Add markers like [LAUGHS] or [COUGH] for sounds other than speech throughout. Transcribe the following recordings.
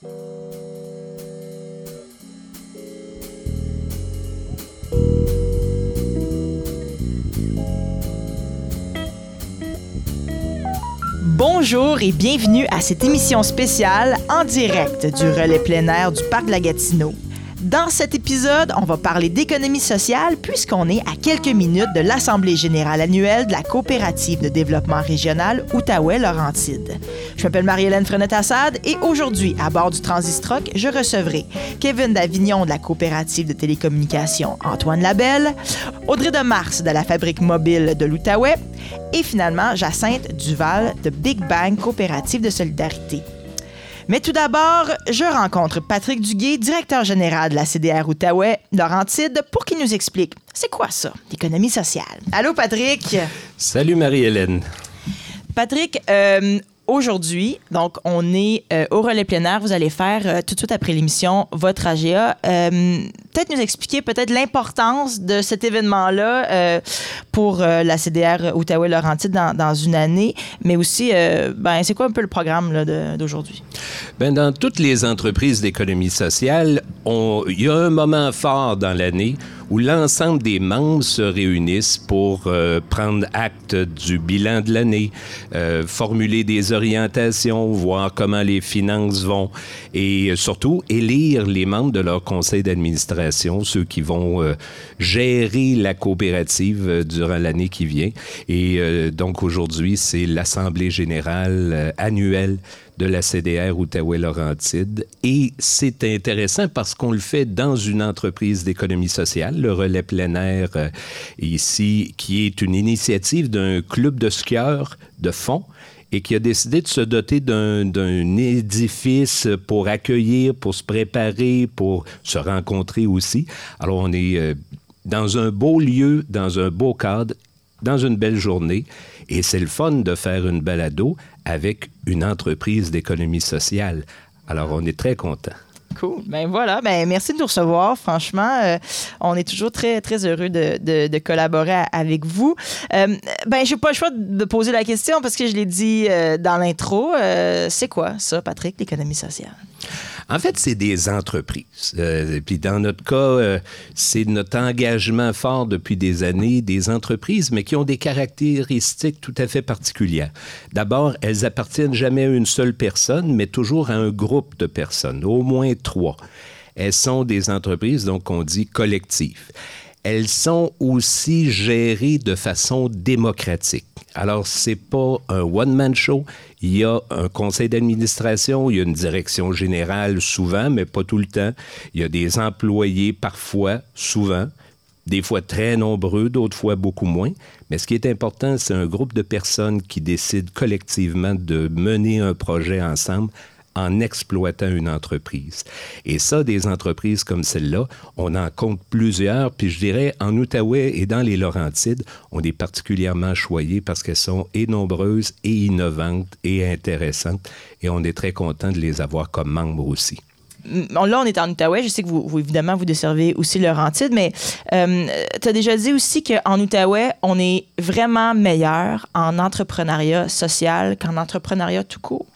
Bonjour et bienvenue à cette émission spéciale en direct du relais plein air du Parc de la Gatineau. Dans cet épisode, on va parler d'économie sociale puisqu'on est à quelques minutes de l'Assemblée générale annuelle de la coopérative de développement régional Outaouais-Laurentide. Je m'appelle Marie-Hélène Frenette-Assad et aujourd'hui, à bord du Transistroc, je recevrai Kevin Davignon de la coopérative de télécommunications Antoine Labelle, Audrey de Mars de la fabrique mobile de l'Outaouais et finalement Jacinthe Duval de Big Bang Coopérative de solidarité. Mais tout d'abord, je rencontre Patrick Duguay, directeur général de la CDR Outaouais Laurentide, pour qu'il nous explique c'est quoi ça, l'économie sociale. Allô, Patrick? Salut, Marie-Hélène. Patrick, euh, aujourd'hui, donc on est euh, au relais plein air. Vous allez faire euh, tout de suite après l'émission votre AGA. Euh, peut-être nous expliquer peut-être l'importance de cet événement-là pour la CDR Outaouais-Laurentide dans, dans, une année, mais aussi, ben, c'est quoi un peu le programme d'aujourd'hui? Ben, dans toutes les entreprises d'économie sociale, il y a un moment fort dans l'année où l'ensemble des membres se réunissent pour euh, prendre acte du bilan de l'année, euh, formuler des orientations, voir comment les finances vont et surtout élire les membres de leur conseil d'administration, ceux qui vont euh, gérer la coopérative durant l'année qui vient. Et donc aujourd'hui, c'est l'Assemblée générale annuelle de la CDR Outaouais-Laurentide. Et c'est intéressant parce qu'on le fait dans une entreprise d'économie sociale, le Relais plein air euh, ici, qui est une initiative d'un club de skieurs de fond et qui a décidé de se doter d'un édifice pour accueillir, pour se préparer, pour se rencontrer aussi. Alors on est euh, dans un beau lieu, dans un beau cadre, dans une belle journée. Et c'est le fun de faire une balado avec une entreprise d'économie sociale. Alors, on est très content. Cool. Ben voilà. Ben merci de nous recevoir. Franchement, euh, on est toujours très très heureux de, de, collaborer avec vous. Euh, ben j'ai pas le choix de poser la question parce que je l'ai dit euh, dans l'intro. Euh, c'est quoi ça, Patrick, l'économie sociale? En fait, c'est des entreprises. Euh, puis dans notre cas, euh, c'est notre engagement fort depuis des années, des entreprises, mais qui ont des caractéristiques tout à fait particulières. D'abord, elles appartiennent jamais à une seule personne, mais toujours à un groupe de personnes, au moins trois. Elles sont des entreprises, donc on dit collectives elles sont aussi gérées de façon démocratique. Alors, c'est pas un one-man show. Il y a un conseil d'administration, il y a une direction générale souvent, mais pas tout le temps. Il y a des employés parfois, souvent, des fois très nombreux, d'autres fois beaucoup moins. Mais ce qui est important, c'est un groupe de personnes qui décident collectivement de mener un projet ensemble en exploitant une entreprise. Et ça, des entreprises comme celle-là, on en compte plusieurs. Puis je dirais, en Outaouais et dans les Laurentides, on est particulièrement choyés parce qu'elles sont et nombreuses et innovantes et intéressantes. Et on est très content de les avoir comme membres aussi là, on est en Outaouais. Je sais que vous, évidemment, vous desservez aussi Laurentide, mais euh, tu as déjà dit aussi qu'en Outaouais, on est vraiment meilleur en entrepreneuriat social qu'en entrepreneuriat tout court.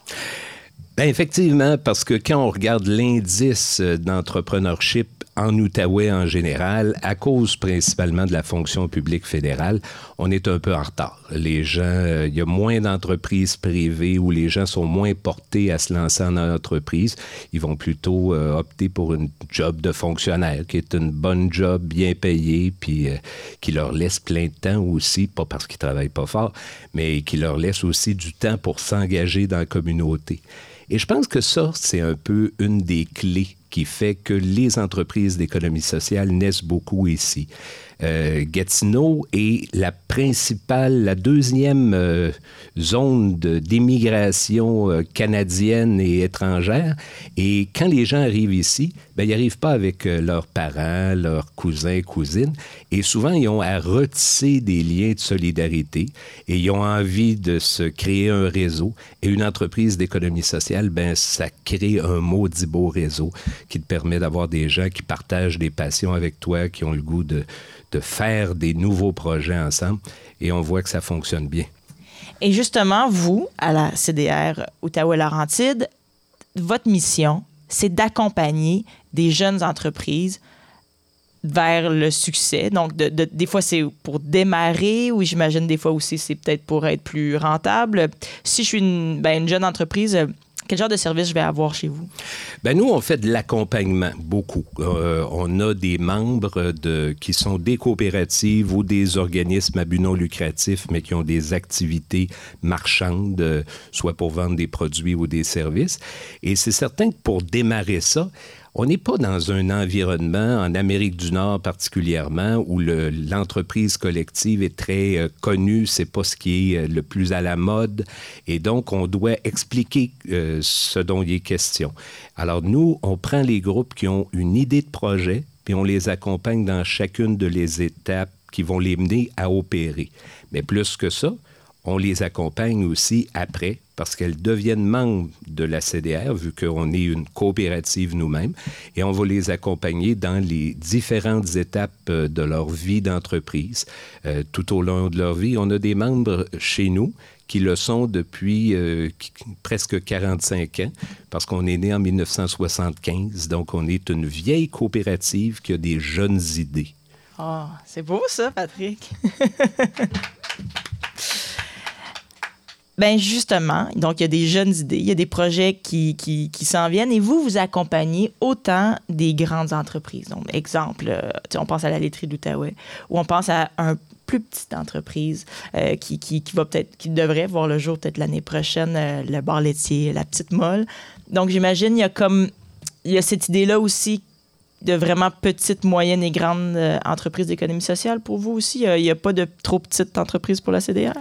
Ben effectivement, parce que quand on regarde l'indice d'entrepreneurship en Outaouais en général, à cause principalement de la fonction publique fédérale, on est un peu en retard. Les gens, euh, il y a moins d'entreprises privées où les gens sont moins portés à se lancer en entreprise. Ils vont plutôt euh, opter pour une job de fonctionnaire, qui est une bonne job bien payée, puis euh, qui leur laisse plein de temps aussi, pas parce qu'ils travaillent pas fort, mais qui leur laisse aussi du temps pour s'engager dans la communauté. Et je pense que ça, c'est un peu une des clés qui fait que les entreprises d'économie sociale naissent beaucoup ici. Euh, Gatineau est la principale, la deuxième euh, zone d'immigration euh, canadienne et étrangère. Et quand les gens arrivent ici, ben, ils n'arrivent pas avec leurs parents, leurs cousins, cousines. Et souvent, ils ont à retisser des liens de solidarité et ils ont envie de se créer un réseau. Et une entreprise d'économie sociale, ben, ça crée un maudit beau réseau qui te permet d'avoir des gens qui partagent des passions avec toi, qui ont le goût de, de faire des nouveaux projets ensemble et on voit que ça fonctionne bien. Et justement, vous, à la CDR Outaouais-Laurentide, votre mission, c'est d'accompagner des jeunes entreprises vers le succès. Donc, de, des fois, c'est pour démarrer, ou j'imagine des fois aussi, c'est peut-être pour être plus rentable. Si je suis une, ben, une jeune entreprise, quel genre de service je vais avoir chez vous? Ben nous, on fait de l'accompagnement, beaucoup. Euh, on a des membres de, qui sont des coopératives ou des organismes à but non lucratif, mais qui ont des activités marchandes, euh, soit pour vendre des produits ou des services. Et c'est certain que pour démarrer ça, on n'est pas dans un environnement, en Amérique du Nord particulièrement, où l'entreprise collective est très euh, connue, c'est pas ce qui est euh, le plus à la mode, et donc on doit expliquer euh, ce dont il est question. Alors nous, on prend les groupes qui ont une idée de projet, puis on les accompagne dans chacune de les étapes qui vont les mener à opérer. Mais plus que ça, on les accompagne aussi après parce qu'elles deviennent membres de la CDR, vu qu'on est une coopérative nous-mêmes, et on va les accompagner dans les différentes étapes euh, de leur vie d'entreprise. Euh, tout au long de leur vie, on a des membres chez nous qui le sont depuis euh, presque 45 ans, parce qu'on est né en 1975, donc on est une vieille coopérative qui a des jeunes idées. Ah, c'est beau ça, Patrick. [LAUGHS] Ben justement, donc il y a des jeunes idées, il y a des projets qui, qui, s'en viennent et vous, vous accompagnez autant des grandes entreprises. Donc, exemple, euh, on pense à la laiterie d'Outaouais ou on pense à un plus petite entreprise euh, qui, qui, qui, va peut-être, qui devrait voir le jour peut-être l'année prochaine, euh, le bar laitier, la petite molle. Donc j'imagine il y a comme il y a cette idée-là aussi de vraiment petites, moyennes et grandes entreprises d'économie sociale pour vous aussi. Il n'y a, a, pas de trop petites entreprises pour la CDR?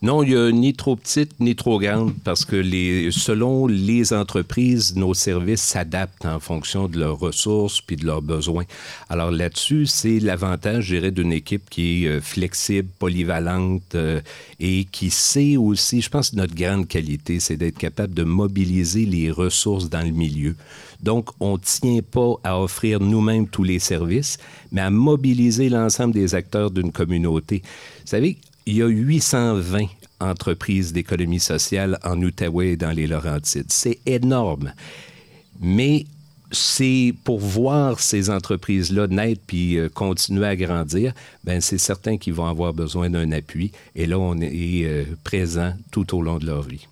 Non, il n'y a ni trop petite ni trop grande parce que les, selon les entreprises, nos services s'adaptent en fonction de leurs ressources puis de leurs besoins. Alors là-dessus, c'est l'avantage, je dirais, d'une équipe qui est euh, flexible, polyvalente euh, et qui sait aussi, je pense, notre grande qualité, c'est d'être capable de mobiliser les ressources dans le milieu. Donc, on ne tient pas à offrir nous-mêmes tous les services, mais à mobiliser l'ensemble des acteurs d'une communauté. Vous savez, il y a 820 entreprises d'économie sociale en Outaouais et dans les Laurentides. C'est énorme. Mais c'est pour voir ces entreprises-là naître puis euh, continuer à grandir, ben c'est certain qu'ils vont avoir besoin d'un appui. Et là, on est euh, présent tout au long de leur vie.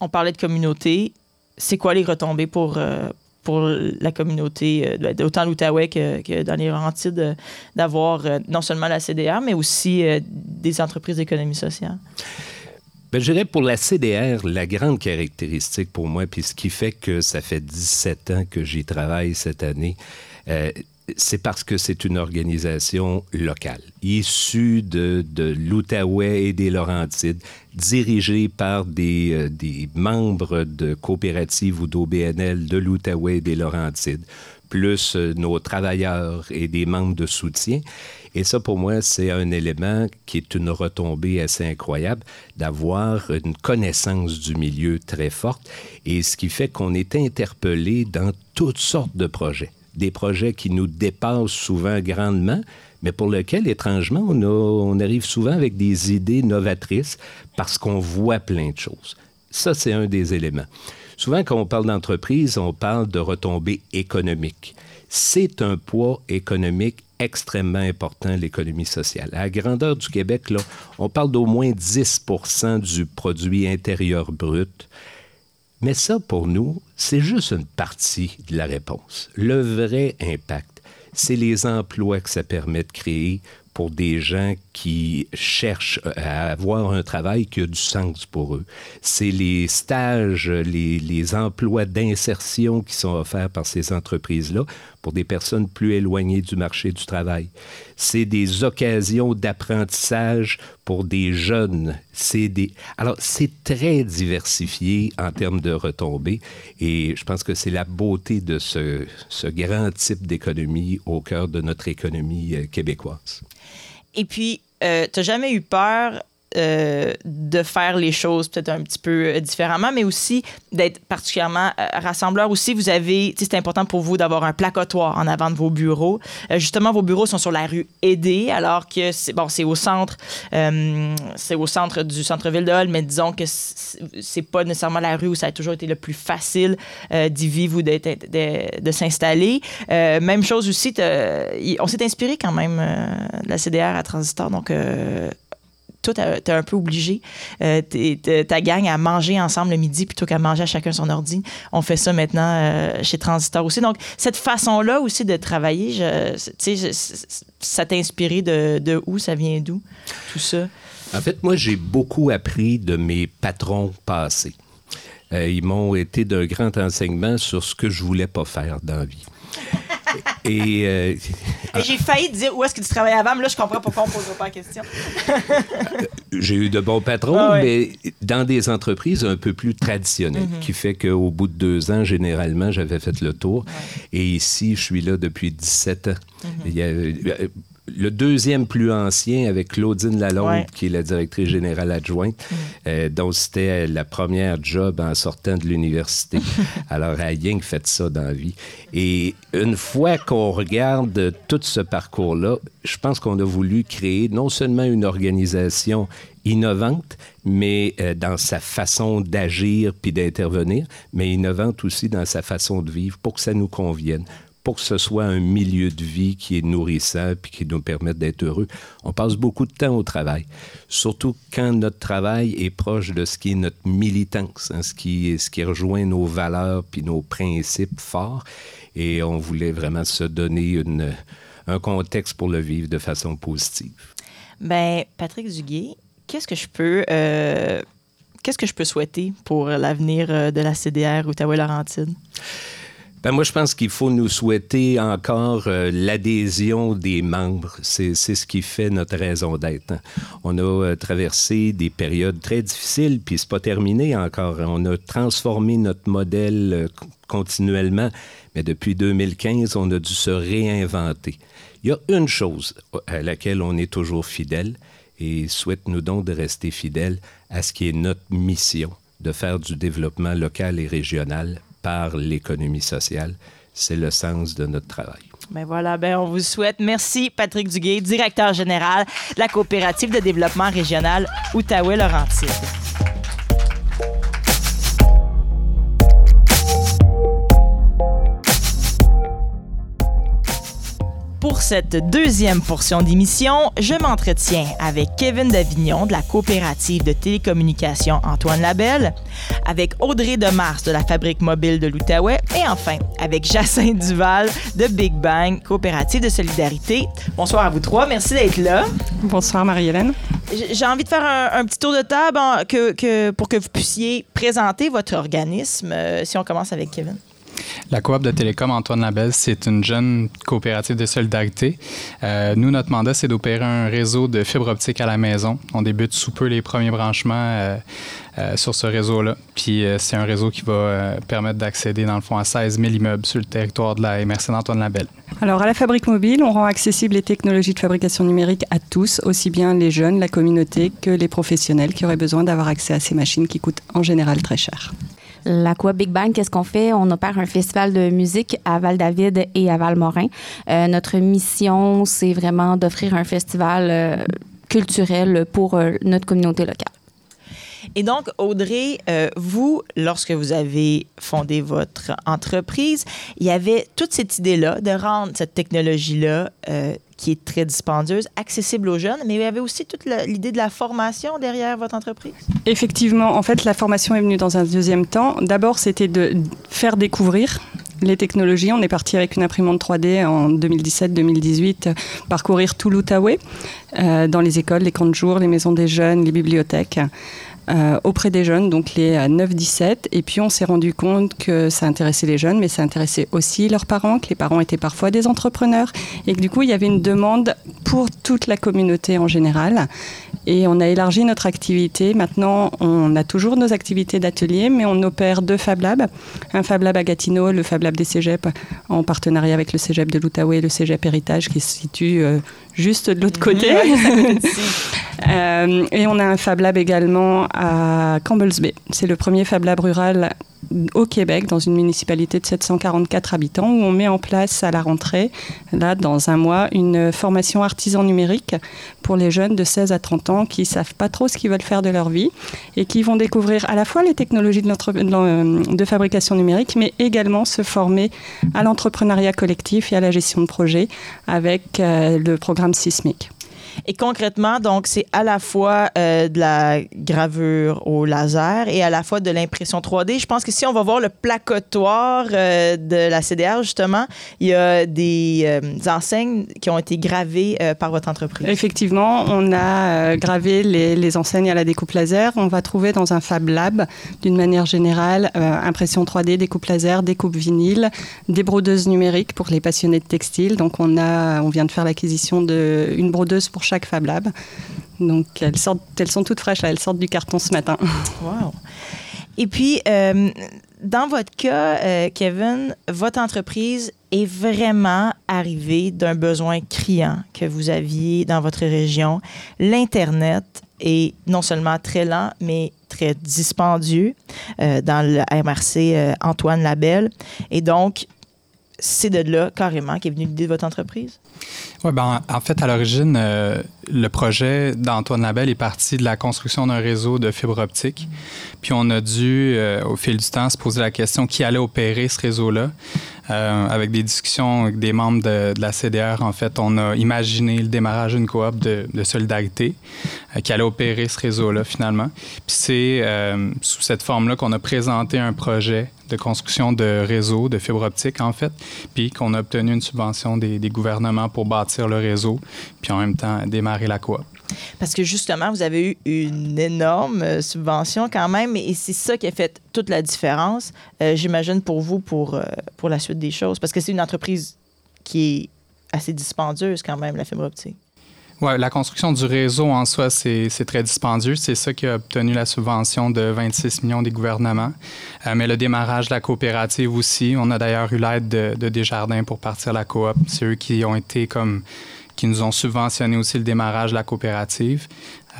On parlait de communauté. C'est quoi les retombées pour, euh, pour la communauté, euh, autant l'Outaouais que, dans les Laurentides, d'avoir euh, non seulement la CDR, mais aussi euh, des entreprises d'économie sociale? Bien, je dirais pour la CDR, la grande caractéristique pour moi, puis ce qui fait que ça fait 17 ans que j'y travaille cette année, c'est parce que c'est une organisation locale, issue de, de l'Outaouais et des Laurentides, dirigée par des, euh, des membres de coopératives ou d'OBNL de l'Outaouais et des Laurentides, plus euh, nos travailleurs et des membres de soutien. Et ça, pour moi, c'est un élément qui est une retombée assez incroyable d'avoir une connaissance du milieu très forte et ce qui fait qu'on est interpellé dans toutes sortes de projets des projets qui nous dépassent souvent grandement, mais pour lesquels, étrangement, on, on arrive souvent avec des idées novatrices parce qu'on voit plein de choses. Ça, c'est un des éléments. Souvent, quand on parle d'entreprise, on parle de retombées économiques. C'est un poids économique extrêmement important, l'économie sociale. À la grandeur du Québec, là, on parle d'au moins 10 du produit intérieur brut. Mais ça, pour nous, c'est juste une partie de la réponse. Le vrai impact, c'est les emplois que ça permet de créer pour des gens qui cherchent à avoir un travail qui a du sens pour eux. C'est les stages, les, les emplois d'insertion qui sont offerts par ces entreprises-là pour des personnes plus éloignées du marché du travail. C'est des occasions d'apprentissage pour des jeunes. C'est des... Alors, c'est très diversifié en termes de retombées et je pense que c'est la beauté de ce, ce grand type d'économie au cœur de notre économie euh, québécoise. Et puis, euh, tu n'as jamais eu peur euh, de faire les choses peut-être un petit peu différemment, mais aussi d'être particulièrement rassembleur. Aussi, vous avez, c'est important pour vous d'avoir un placotoir en avant de vos bureaux. justement, vos bureaux sont sur la rue Aidée, alors que c'est bon, c'est au centre, c'est au centre du centre-ville de Hall, mais disons que c'est pas nécessairement la rue où ça a toujours été le plus facile d'y vivre ou de, de s'installer. même chose aussi, on s'est inspiré quand même de la CDR à Transistor, donc toi, t'es un peu obligé, euh, ta gang, à manger ensemble le midi plutôt qu'à manger à chacun son ordi. On fait ça maintenant euh, chez Transistor aussi. Donc, cette façon-là aussi de travailler, je, ça t'a inspiré de, de, où? Ça vient d'où, tout ça? En fait, moi, j'ai beaucoup appris de mes patrons passés. Euh, ils m'ont été d'un grand enseignement sur ce que je voulais pas faire dans la vie. Euh, Et, j'ai failli dire où est-ce que tu travaillais avant, mais là, je comprends pourquoi on ne pose pas la question. j'ai eu de bons patrons, ah mais dans des entreprises un peu plus traditionnelles, mm-hmm. qui fait qu'au bout de deux ans, généralement, j'avais fait le tour. Et ici, je suis là depuis 17 ans. Mm-hmm. Il y a, euh, le deuxième plus ancien avec Claudine Lalonde, qui est la directrice générale adjointe, mm. euh, dont c'était la première job en sortant de l'université. [LAUGHS] Alors, elle a rien fait ça dans la vie. Et une fois qu'on regarde tout ce parcours-là, je pense qu'on a voulu créer non seulement une organisation innovante, mais euh, dans sa façon d'agir puis d'intervenir, mais innovante aussi dans sa façon de vivre pour que ça nous convienne, pour que ce soit un milieu de vie qui est nourrissant puis qui nous permette d'être heureux. On passe beaucoup de temps au travail, surtout quand notre travail est proche de ce qui est notre militance, hein, ce, qui, ce qui rejoint nos valeurs puis nos principes forts. Et on voulait vraiment se donner un contexte pour le vivre de façon positive. Ben, Patrick Duguay, qu'est-ce que je peux... Euh, qu'est-ce que je peux souhaiter pour l'avenir euh, de la CDR Outaouais-Laurentide? Ben moi, je pense qu'il faut nous souhaiter encore euh, l'adhésion des membres. C'est ce qui fait notre raison d'être. Hein. On a euh, traversé des périodes très difficiles, puis c'est pas terminé encore. On a transformé notre modèle euh, continuellement, mais depuis 2015, on a dû se réinventer. Il y a une chose à laquelle on est toujours fidèle, et souhaite-nous donc de rester fidèles à ce qui est notre mission, de faire du développement local et régional par l'économie sociale. C'est le sens de notre travail. Ben voilà, ben on vous souhaite. Merci Patrick Duguay, directeur général de la coopérative de développement régional Outaouais-Laurentide. Pour cette deuxième portion d'émission, je m'entretiens avec Kevin Davignon de la coopérative de télécommunications Antoine Labelle, avec Audrey Demars de la fabrique mobile de l'Outaouais et enfin avec Jacinthe Duval de Big Bang, coopérative de solidarité. Bonsoir à vous trois, merci d'être là. Bonsoir Marie-Hélène. J'ai envie de faire un, petit tour de table que, pour que vous puissiez présenter votre organisme. Euh, si on commence avec Kevin. La coop de télécom Antoine Labelle, c'est une jeune coopérative de solidarité. Euh, nous, notre mandat, c'est d'opérer un réseau de fibre optique à la maison. On débute sous peu les premiers branchements euh, euh, sur ce réseau-là. Puis c'est un réseau qui va permettre d'accéder, dans le fond, à 16 000 immeubles sur le territoire de la MRC d'Antoine Labelle. Alors, à la Fabrique Mobile, on rend accessibles les technologies de fabrication numérique à tous, aussi bien les jeunes, la communauté, que les professionnels qui auraient besoin d'avoir accès à ces machines qui coûtent en général très cher. La Coop Big Bang, qu'est-ce qu'on fait? On opère un festival de musique à Val-David et à Val-Morin. Euh, notre mission, c'est vraiment d'offrir un festival euh, culturel pour euh, notre communauté locale. Et donc, Audrey, vous, lorsque vous avez fondé votre entreprise, il y avait toute cette idée-là de rendre cette technologie-là qui est très dispendieuse, accessible aux jeunes, mais il y avait aussi toute l'idée de la formation derrière votre entreprise? Effectivement, en fait, la formation est venue dans un deuxième temps. D'abord, c'était de faire découvrir les technologies. On est parti avec une imprimante 3D en 2017-2018, parcourir tout l'Outaouais, euh, dans les écoles, les camps de jour, les maisons des jeunes, les bibliothèques. Euh, auprès des jeunes, donc les 9-17. Euh, et puis on s'est rendu compte que ça intéressait les jeunes, mais ça intéressait aussi leurs parents, que les parents étaient parfois des entrepreneurs. Et que du coup, il y avait une demande pour toute la communauté en général. Et on a élargi notre activité. Maintenant, on a toujours nos activités d'atelier, mais on opère deux Fab Labs. Un Fab Lab à Gatineau, le Fab Lab des Cégeps, en partenariat avec le Cégep de l'Outaouais et le Cégep Héritage, qui se situe euh, juste de l'autre côté. [LAUGHS] Euh, et on a un Fab Lab également à Campbell's Bay. C'est le premier Fab Lab rural au Québec, dans une municipalité de 744 habitants, où on met en place à la rentrée, là, dans un mois, une formation artisan numérique pour les jeunes de 16 à 30 ans qui ne savent pas trop ce qu'ils veulent faire de leur vie et qui vont découvrir à la fois les technologies de, fabrication numérique, mais également se former à l'entrepreneuriat collectif et à la gestion de projet avec euh, le programme Sismic. Et concrètement, donc, c'est à la fois euh, de la gravure au laser et à la fois de l'impression 3D. Je pense que si on va voir le placotoir euh, de la CDR, justement, il y a des euh, enseignes qui ont été gravées par votre entreprise. Effectivement, on a gravé les, enseignes à la découpe laser. On va trouver dans un Fab Lab, d'une manière générale, impression 3D, découpe laser, découpe vinyle, des brodeuses numériques pour les passionnés de textile. Donc, on, a, on vient de faire l'acquisition d'une brodeuse pour chaque Fab Lab. Donc elles, sortent, elles sont toutes fraîches, là, elles sortent du carton ce matin. [LAUGHS] Wow. Et puis, euh, dans votre cas, euh, Kevin, votre entreprise est vraiment arrivée d'un besoin criant que vous aviez dans votre région. L'Internet est non seulement très lent, mais très dispendieux euh, dans le MRC Antoine Labelle. Et donc, c'est de là carrément qu'est venue l'idée de votre entreprise? Oui, ben, en fait, à l'origine, euh, le projet d'Antoine Labelle est parti de la construction d'un réseau de fibre optique. Puis on a dû, euh, au fil du temps, se poser la question qui allait opérer ce réseau-là. Euh, avec des discussions avec des membres de, la CDR, en fait, on a imaginé le démarrage d'une coop de, solidarité qui allait opérer ce réseau-là finalement. Puis c'est sous cette forme-là qu'on a présenté un projet de construction de réseau, de fibre optique en fait, puis qu'on a obtenu une subvention des, gouvernements pour bâtir le réseau, puis en même temps démarrer la coop. Parce que justement, vous avez eu une énorme euh, subvention quand même, et c'est ça qui a fait toute la différence, euh, j'imagine, pour vous, pour, euh, pour la suite des choses. Parce que c'est une entreprise qui est assez dispendieuse quand même, la fibre optique. Oui, la construction du réseau en soi, c'est très dispendieux. C'est ça qui a obtenu la subvention de 26 millions des gouvernements. Mais le démarrage de la coopérative aussi, on a d'ailleurs eu l'aide de, Desjardins pour partir la coop. C'est eux qui ont été comme qui nous ont subventionné aussi le démarrage de la coopérative.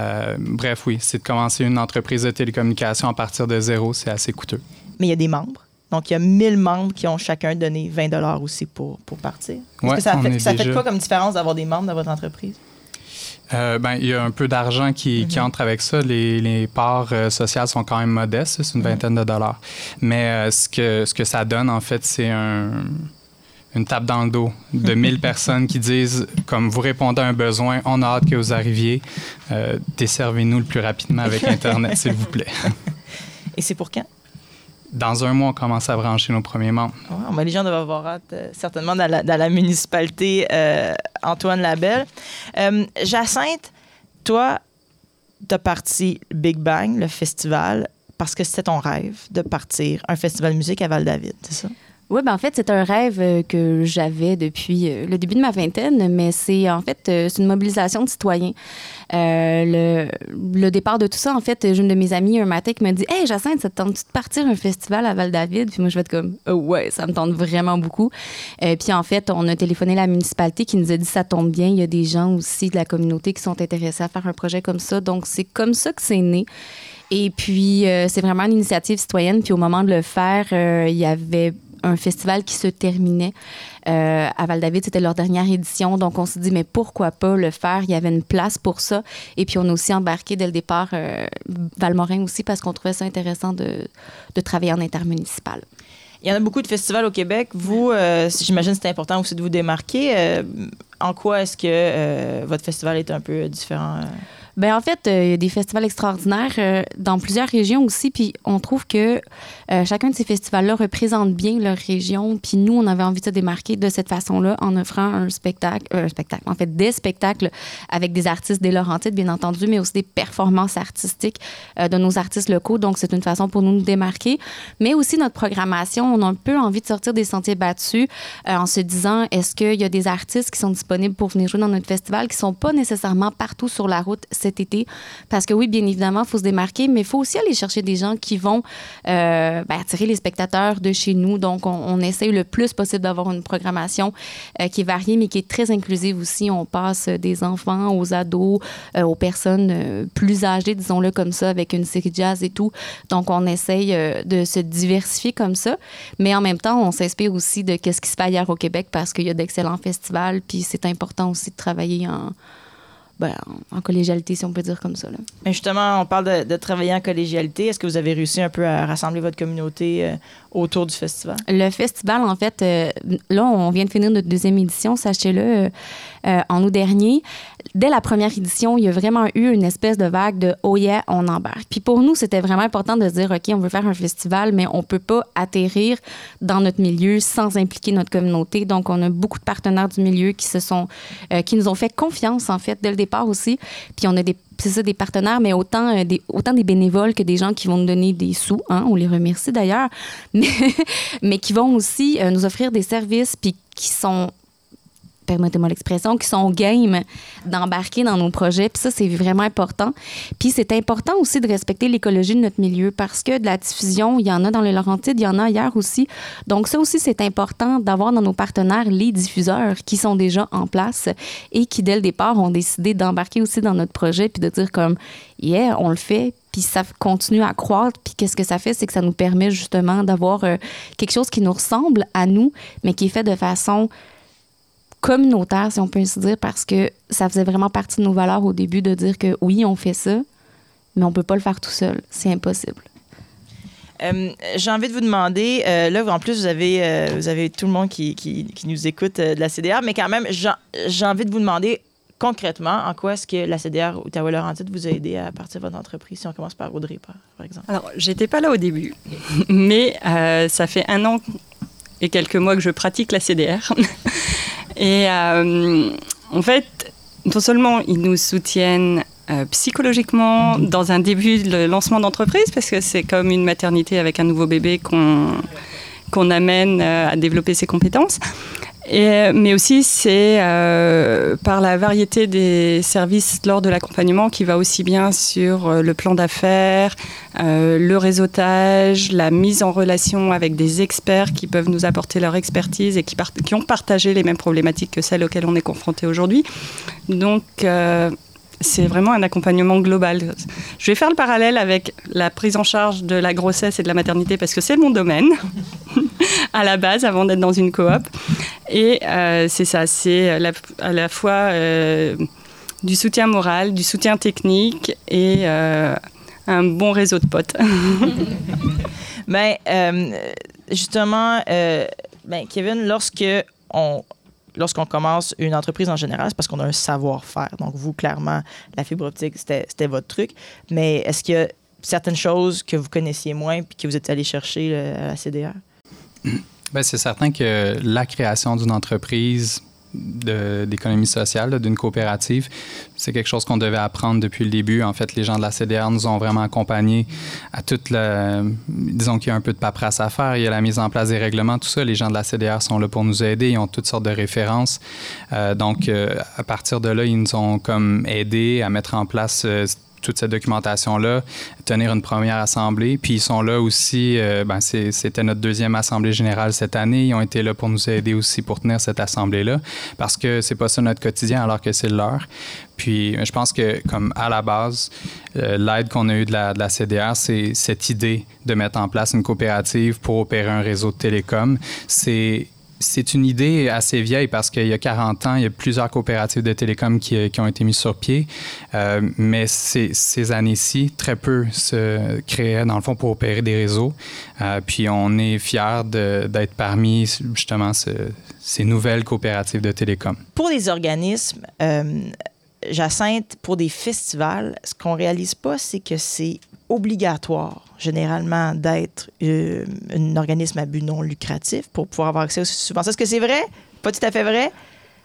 Euh, bref, oui, c'est de commencer une entreprise de télécommunication à partir de zéro, c'est assez coûteux. Mais il y a des membres. Donc, il y a 1000 membres qui ont chacun donné 20 dollars aussi pour, pour partir. Est-ce que ça fait, ça fait quoi comme différence d'avoir des membres dans votre entreprise? Euh, ben, il y a un peu d'argent qui, qui, mhm. entre avec ça. Les, les parts euh, sociales sont quand même modestes, c'est une vingtaine de dollars. Mais euh, ce, que, ce que ça donne, en fait, c'est un, une tape dans le dos de 1000 [LAUGHS] personnes qui disent, comme vous répondez à un besoin, on a hâte que vous arriviez, desservez-nous le plus rapidement avec Internet, s'il vous plaît. [LAUGHS] Et c'est pour quand? dans un mois, on commence à brancher nos premiers membres. les gens doivent avoir hâte, euh, certainement, dans la, municipalité euh, Antoine Labelle. Euh, Jacinthe, toi, tu as parti Big Bang, le festival, parce que c'était ton rêve de partir un festival de musique à Val-David, c'est ça? Oui, ben en fait, c'est un rêve euh, que j'avais depuis euh, le début de ma vingtaine, mais c'est en fait euh, c'est une mobilisation de citoyens. le, départ de tout ça, en fait, une de mes amies un matin qui dit Hey, Jacinthe, ça te tente de partir un festival à Val-David? Puis moi, je vais être comme oh, Ouais, ça me tente vraiment beaucoup. puis en fait, on a téléphoné la municipalité qui nous a dit Ça tombe bien, il y a des gens aussi de la communauté qui sont intéressés à faire un projet comme ça. Donc, c'est comme ça que c'est né. Et puis, c'est vraiment une initiative citoyenne. Puis au moment de le faire, il y avait un festival qui se terminait euh, à Val-David. C'était leur dernière édition. Donc, on s'est dit, mais pourquoi pas le faire? Il y avait une place pour ça. Et puis, on a aussi embarqué dès le départ euh, Valmorin aussi parce qu'on trouvait ça intéressant de, de, travailler en intermunicipal. Il y en a beaucoup de festivals au Québec. Vous, euh, j'imagine que c'est important aussi de vous démarquer. en quoi est-ce que votre festival est un peu différent? Ben en fait, euh, il y a des festivals extraordinaires euh, dans plusieurs régions aussi, puis on trouve que euh, chacun de ces festivals-là représente bien leur région, puis nous, on avait envie de se démarquer de cette façon-là en offrant un spectacle, un spectacle, en fait, des spectacles avec des artistes des Laurentides, bien entendu, mais aussi des performances artistiques de nos artistes locaux. Donc, c'est une façon pour nous de nous démarquer. Mais aussi, notre programmation, on a un peu envie de sortir des sentiers battus en se disant, est-ce qu'il y a des artistes qui sont disponibles pour venir jouer dans notre festival qui sont pas nécessairement partout sur la route? Cet été. Parce que oui, bien évidemment, il faut se démarquer, mais il faut aussi aller chercher des gens qui vont euh, ben, attirer les spectateurs de chez nous. Donc, on, essaye le plus possible d'avoir une programmation euh, qui est variée, mais qui est très inclusive aussi. On passe des enfants aux ados, euh, aux personnes plus âgées, disons-le comme ça, avec une série jazz et tout. Donc, on essaye de se diversifier comme ça. Mais en même temps, on s'inspire aussi de ce qui se fait ailleurs au Québec parce qu'il y a d'excellents festivals. Puis c'est important aussi de travailler en, ben, en collégialité, si on peut dire comme ça. Là. Mais justement, on parle de, de travailler en collégialité. Est-ce que vous avez réussi un peu à rassembler votre communauté euh, autour du festival? Le festival, en fait, euh, là, on vient de finir notre deuxième édition, sachez-le, euh, en août dernier. Dès la première édition, il y a vraiment eu une espèce de vague de « oh yeah, on embarque ». Puis pour nous, c'était vraiment important de dire « OK, on veut faire un festival, mais on peut pas atterrir dans notre milieu sans impliquer notre communauté ». Donc, on a beaucoup de partenaires du milieu qui se sont, euh, qui nous ont fait confiance, en fait, dès le départ aussi. Puis on a des c'est ça, des partenaires, mais autant, euh, des, autant des bénévoles que des gens qui vont nous donner des sous. Hein, on les remercie d'ailleurs, [LAUGHS] mais, mais qui vont aussi nous offrir des services puis qui sont permettez-moi l'expression, qui sont game d'embarquer dans nos projets. Puis ça, c'est vraiment important. Puis c'est important aussi de respecter l'écologie de notre milieu parce que de la diffusion, il y en a dans les Laurentides, il y en a ailleurs aussi. Donc ça aussi, c'est important d'avoir dans nos partenaires les diffuseurs qui sont déjà en place et qui, dès le départ, ont décidé d'embarquer aussi dans notre projet puis de dire comme, yeah, on le fait, puis ça continue à croître. Puis qu'est-ce que ça fait, c'est que ça nous permet justement d'avoir euh, quelque chose qui nous ressemble à nous, mais qui est fait de façon communautaire, si on peut ainsi dire, parce que ça faisait vraiment partie de nos valeurs au début de dire que oui, on fait ça, mais on peut pas le faire tout seul. C'est impossible. Euh, J'ai envie de vous demander, euh, là, en plus, vous avez, euh, vous avez tout le monde qui, qui, qui nous écoute euh, de la CDR, mais quand même, j'ai envie de vous demander concrètement, en quoi est-ce que la CDR Outaouais-Laurentide vous a aidé à partir de votre entreprise, si on commence par Audrey, par, par exemple? Alors, j'étais pas là au début, mais euh, ça fait un an et quelques mois que je pratique la CDR. [LAUGHS] et euh, en fait, non seulement ils nous soutiennent euh, psychologiquement dans un début de lancement d'entreprise, parce que c'est comme une maternité avec un nouveau bébé qu'on qu'on amène euh, à développer ses compétences. Mais aussi, c'est euh, par la variété des services lors de l'accompagnement qui va aussi bien sur euh, le plan d'affaires, euh, le réseautage, la mise en relation avec des experts qui peuvent nous apporter leur expertise et qui, ont partagé les mêmes problématiques que celles auxquelles on est confronté aujourd'hui. Donc, c'est vraiment un accompagnement global. Je vais faire le parallèle avec la prise en charge de la grossesse et de la maternité parce que c'est mon domaine [LAUGHS] à la base avant d'être dans une coop. Et euh, c'est ça, c'est la- à la fois euh, du soutien moral, du soutien technique et euh, un bon réseau de potes. [LAUGHS] Ben, euh, justement, euh, ben, Kevin, lorsque on lorsqu'on commence une entreprise en général, c'est parce qu'on a un savoir-faire. Donc, vous, clairement, la fibre optique, c'était votre truc. Mais est-ce qu'il y a certaines choses que vous connaissiez moins puis que vous êtes allé chercher à la CDR? [CLEARS THROAT] Ben, c'est certain que la création d'une entreprise d'économie sociale, d'une coopérative, c'est quelque chose qu'on devait apprendre depuis le début. En fait, les gens de la CDR nous ont vraiment accompagnés à toute la... Disons qu'il y a un peu de paperasse à faire, il y a la mise en place des règlements, tout ça. Les gens de la CDR sont là pour nous aider, ils ont toutes sortes de références. Euh, donc, euh, à partir de là, ils nous ont comme aidés à mettre en place... euh, toute cette documentation-là, tenir une première assemblée. Puis ils sont là aussi, euh, ben, c'était notre deuxième assemblée générale cette année. Ils ont été là pour nous aider aussi pour tenir cette assemblée-là, parce que c'est pas ça notre quotidien, alors que c'est le leur. Puis je pense que, comme à la base, euh, l'aide qu'on a eue de la, de la CDR, c'est cette idée de mettre en place une coopérative pour opérer un réseau de télécom. C'est c'est une idée assez vieille parce qu'il y a 40 ans, il y a plusieurs coopératives de télécom qui, ont été mises sur pied. Euh, mais ces, années-ci, très peu se créaient, dans le fond, pour opérer des réseaux. Euh, puis on est fiers d'être parmi, justement, ce- ces nouvelles coopératives de télécom. Pour les organismes, euh, Jacinthe, pour des festivals, ce qu'on réalise pas, c'est que c'est obligatoire, généralement, d'être euh, un organisme à but non lucratif pour pouvoir avoir accès aux subventions. Est-ce que c'est vrai? Pas tout à fait vrai?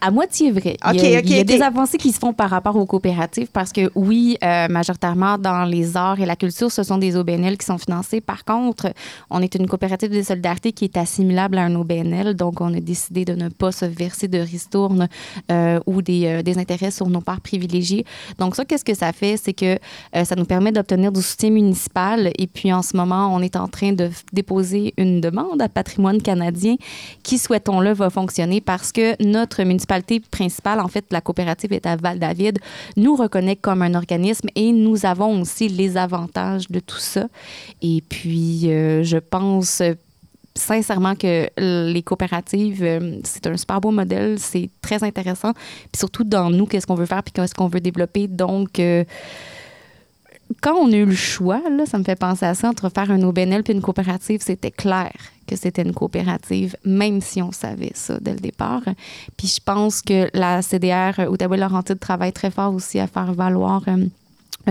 À moitié vrai. Il y a, il y a des avancées qui se font par rapport aux coopératives parce que oui, euh, majoritairement dans les arts et la culture, ce sont des OBNL qui sont financés. Par contre, on est une coopérative de solidarité qui est assimilable à un OBNL, donc on a décidé de ne pas se verser de ristournes euh, ou des, euh, des intérêts sur nos parts privilégiées. Donc ça, qu'est-ce que ça fait? C'est que ça nous permet d'obtenir du soutien municipal et puis en ce moment, on est en train de déposer une demande à Patrimoine canadien qui, souhaitons-le, va fonctionner parce que notre municipalité principale, en fait, la coopérative est à Val-David, nous reconnaît comme un organisme et nous avons aussi les avantages de tout ça. Et puis, euh, je pense sincèrement que les coopératives, euh, c'est un super beau modèle, c'est très intéressant. Puis surtout dans nous, qu'est-ce qu'on veut faire puis qu'est-ce qu'on veut développer. Donc, euh, quand on a eu le choix, ça me fait penser à ça, entre faire un OBNL puis une coopérative, c'était clair que c'était une coopérative, même si on savait ça dès le départ. Puis je pense que la CDR euh, Outaouais-Laurentide travaille très fort aussi à faire valoir euh,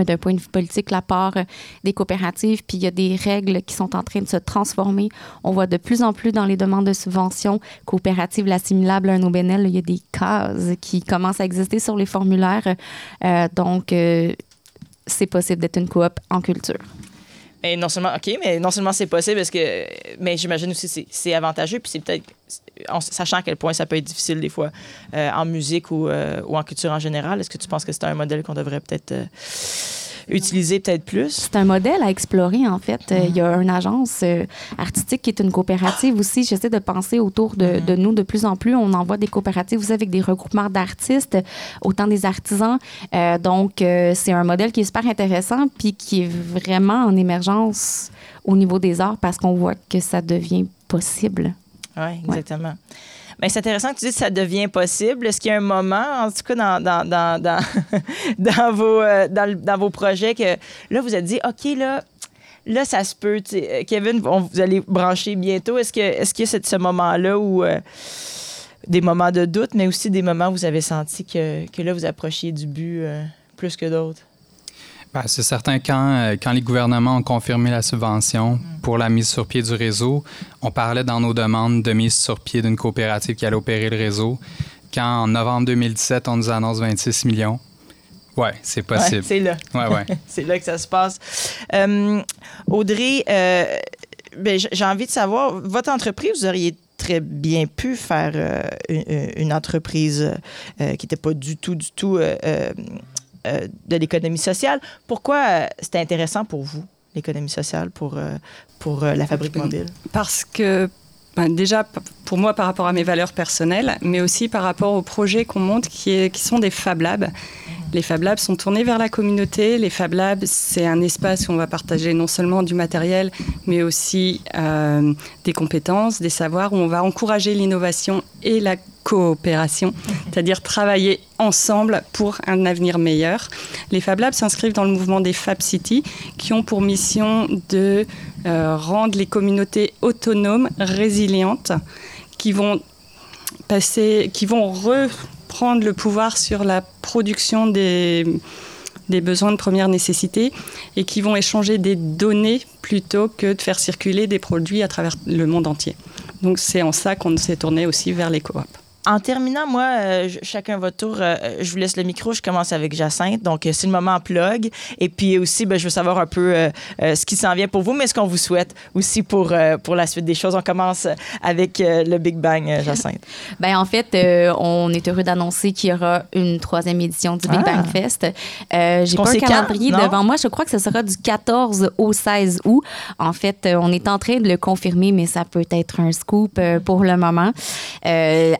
d'un point de vue politique la part euh, des coopératives, puis il y a des règles qui sont en train de se transformer. On voit de plus en plus dans les demandes de subventions coopératives l'assimilables à un OBNL, il y a des cases qui commencent à exister sur les formulaires. Euh, donc, euh, c'est possible d'être une coop en culture. Mais non seulement, OK, mais non seulement c'est possible, parce que, mais j'imagine aussi c'est c'est avantageux, puis c'est peut-être, en sachant à quel point ça peut être difficile des fois euh, en musique ou, euh, ou en culture en général, est-ce que tu penses que c'est un modèle qu'on devrait peut-être euh, utiliser peut-être plus? C'est un modèle à explorer, en fait. Euh, Il y a une agence euh, artistique qui est une coopérative aussi. J'essaie de penser autour de, de nous de plus en plus. On envoie des coopératives aussi avec des regroupements d'artistes, autant des artisans. Euh, donc, c'est un modèle qui est super intéressant puis qui est vraiment en émergence au niveau des arts parce qu'on voit que ça devient possible. Oui, exactement. Ben, c'est intéressant que tu dises que ça devient possible. Est-ce qu'il y a un moment, en tout cas dans, dans, dans, dans, [LAUGHS] vos, euh, dans, vos projets, que là, vous êtes dit, OK, là, là ça se peut. Kevin, on- vous allez brancher bientôt. Est-ce que est-ce y a ce, ce moment-là où euh, des moments de doute, mais aussi des moments où vous avez senti que, que là, vous approchiez du but euh, plus que d'autres? Ben, c'est certain, quand, euh, quand les gouvernements ont confirmé la subvention pour la mise sur pied du réseau, on parlait dans nos demandes de mise sur pied d'une coopérative qui allait opérer le réseau. Quand en novembre 2017, on nous annonce 26 millions, ouais, c'est Ouais, possible. c'est là. Ouais, ouais. [LAUGHS] c'est là que ça se passe. Euh, Audrey, euh, ben, j'ai envie de savoir, votre entreprise, vous auriez très bien pu faire euh, une, une entreprise qui n'était pas du tout, du tout euh, de l'économie sociale. Pourquoi euh, c'était intéressant pour vous, l'économie sociale, pour, euh, pour la fabrique mobile? Parce que, ben, déjà, pour moi, par rapport à mes valeurs personnelles, mais aussi par rapport aux projets qu'on monte qui, est- qui sont des Fab Labs. Les Fab Labs sont tournés vers la communauté. Les Fab Labs, c'est un espace où on va partager non seulement du matériel, mais aussi euh, des compétences, des savoirs, où on va encourager l'innovation et la coopération, c'est-à-dire travailler ensemble pour un avenir meilleur. Les Fab Labs s'inscrivent dans le mouvement des Fab City, qui ont pour mission de euh, rendre les communautés autonomes, résilientes, qui vont passer, qui vont reprendre le pouvoir sur la production des, des besoins de première nécessité et qui vont échanger des données plutôt que de faire circuler des produits à travers le monde entier. Donc c'est en ça qu'on s'est tourné aussi vers les coops. En terminant, moi, euh, chacun votre tour, euh, je vous laisse le micro. Je commence avec Jacinthe. Donc, euh, c'est le moment plug. Et puis aussi, ben, je veux savoir un peu euh, euh, ce qui s'en vient pour vous, mais ce qu'on vous souhaite aussi pour, euh, pour la suite des choses. On commence avec euh, le Big Bang, euh, Jacinthe. [LAUGHS] Ben en fait, euh, on est heureux d'annoncer qu'il y aura une troisième édition du Big Ah. Bang Fest. Euh, J'ai pas un calendrier devant moi. Je crois que ce sera du 14 au 16 août. En fait, euh, on est en train de le confirmer, mais ça peut être un scoop euh, pour le moment. Euh,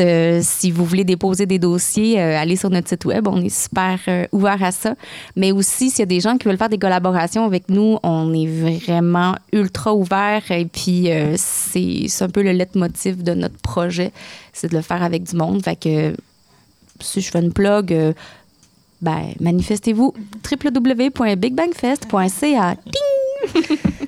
euh, si vous voulez déposer des dossiers, euh, allez sur notre site web. On est super euh, ouvert à ça. Mais aussi, s'il y a des gens qui veulent faire des collaborations avec nous, on est vraiment ultra ouvert. Et puis, c'est un peu le leitmotiv de notre projet, c'est de le faire avec du monde. Fait que si je fais une plug, ben, manifestez-vous www.bigbangfest.ca. [LAUGHS]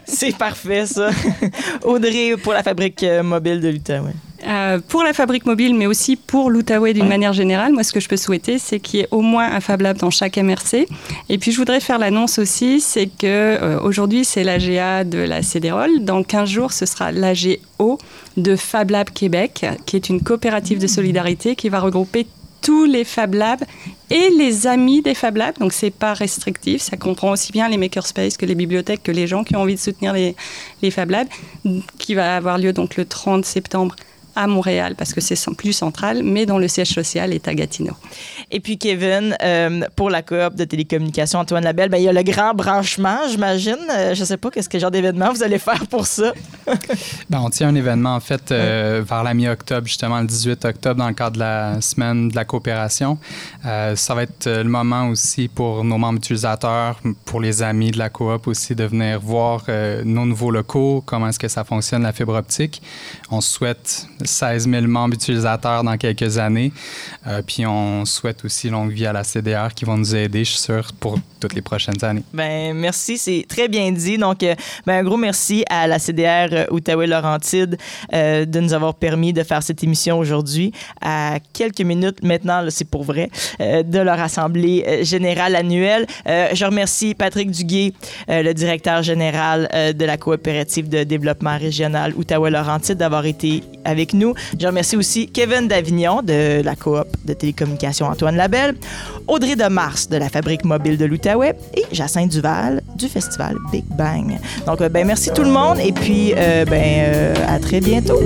C'est parfait, ça. [LAUGHS] Audrey pour la fabrique mobile de l'Outaouais. Euh, pour la fabrique mobile, mais aussi pour l'Outaouais d'une manière générale, moi, ce que je peux souhaiter, c'est qu'il y ait au moins un Fab Lab dans chaque MRC. Et puis, je voudrais faire l'annonce aussi, c'est que euh, aujourd'hui, c'est l'AGA de la CDROL. Dans 15 jours, ce sera l'AGO de Fab Lab Québec, qui est une coopérative de solidarité qui va regrouper tous les Fab Labs et les amis des Fab Labs. Donc, c'est pas restrictif. Ça comprend aussi bien les makerspaces que les bibliothèques, que les gens qui ont envie de soutenir les, les Fab Labs, qui va avoir lieu donc le 30 septembre à Montréal parce que c'est plus central, mais dont le siège social est à Gatineau. Et puis Kevin, euh, pour la coop de télécommunications Antoine Labelle, ben, il y a le grand branchement, j'imagine. Euh, je ne sais pas qu'est-ce que genre d'événement vous allez faire pour ça. [LAUGHS] ben, on tient un événement en fait euh, vers la mi-octobre, justement le 18 octobre, dans le cadre de la semaine de la coopération. ça va être le moment aussi pour nos membres utilisateurs, pour les amis de la coop aussi, de venir voir nos nouveaux locaux, comment est-ce que ça fonctionne la fibre optique. On souhaite 16 000 membres utilisateurs dans quelques années. Euh, puis on souhaite aussi longue vie à la CDR qui vont nous aider, je suis sûr, pour toutes les prochaines années. Ben merci, c'est très bien dit. Donc, euh, ben, un gros merci à la CDR euh, Outaouais-Laurentide de nous avoir permis de faire cette émission aujourd'hui. À quelques minutes maintenant, c'est pour vrai, de leur assemblée générale annuelle. je remercie Patrick Duguay, le directeur général de la coopérative de développement régional Outaouais-Laurentide, d'avoir été avec nous. Je remercie aussi Kevin Davignon de la coop de télécommunications Antoine Labelle, Audrey de Mars de la Fabrique mobile de l'Outaouais et Jacinthe Duval du festival Big Bang. Donc, euh, ben, merci tout le monde et puis euh, ben, euh, à très bientôt.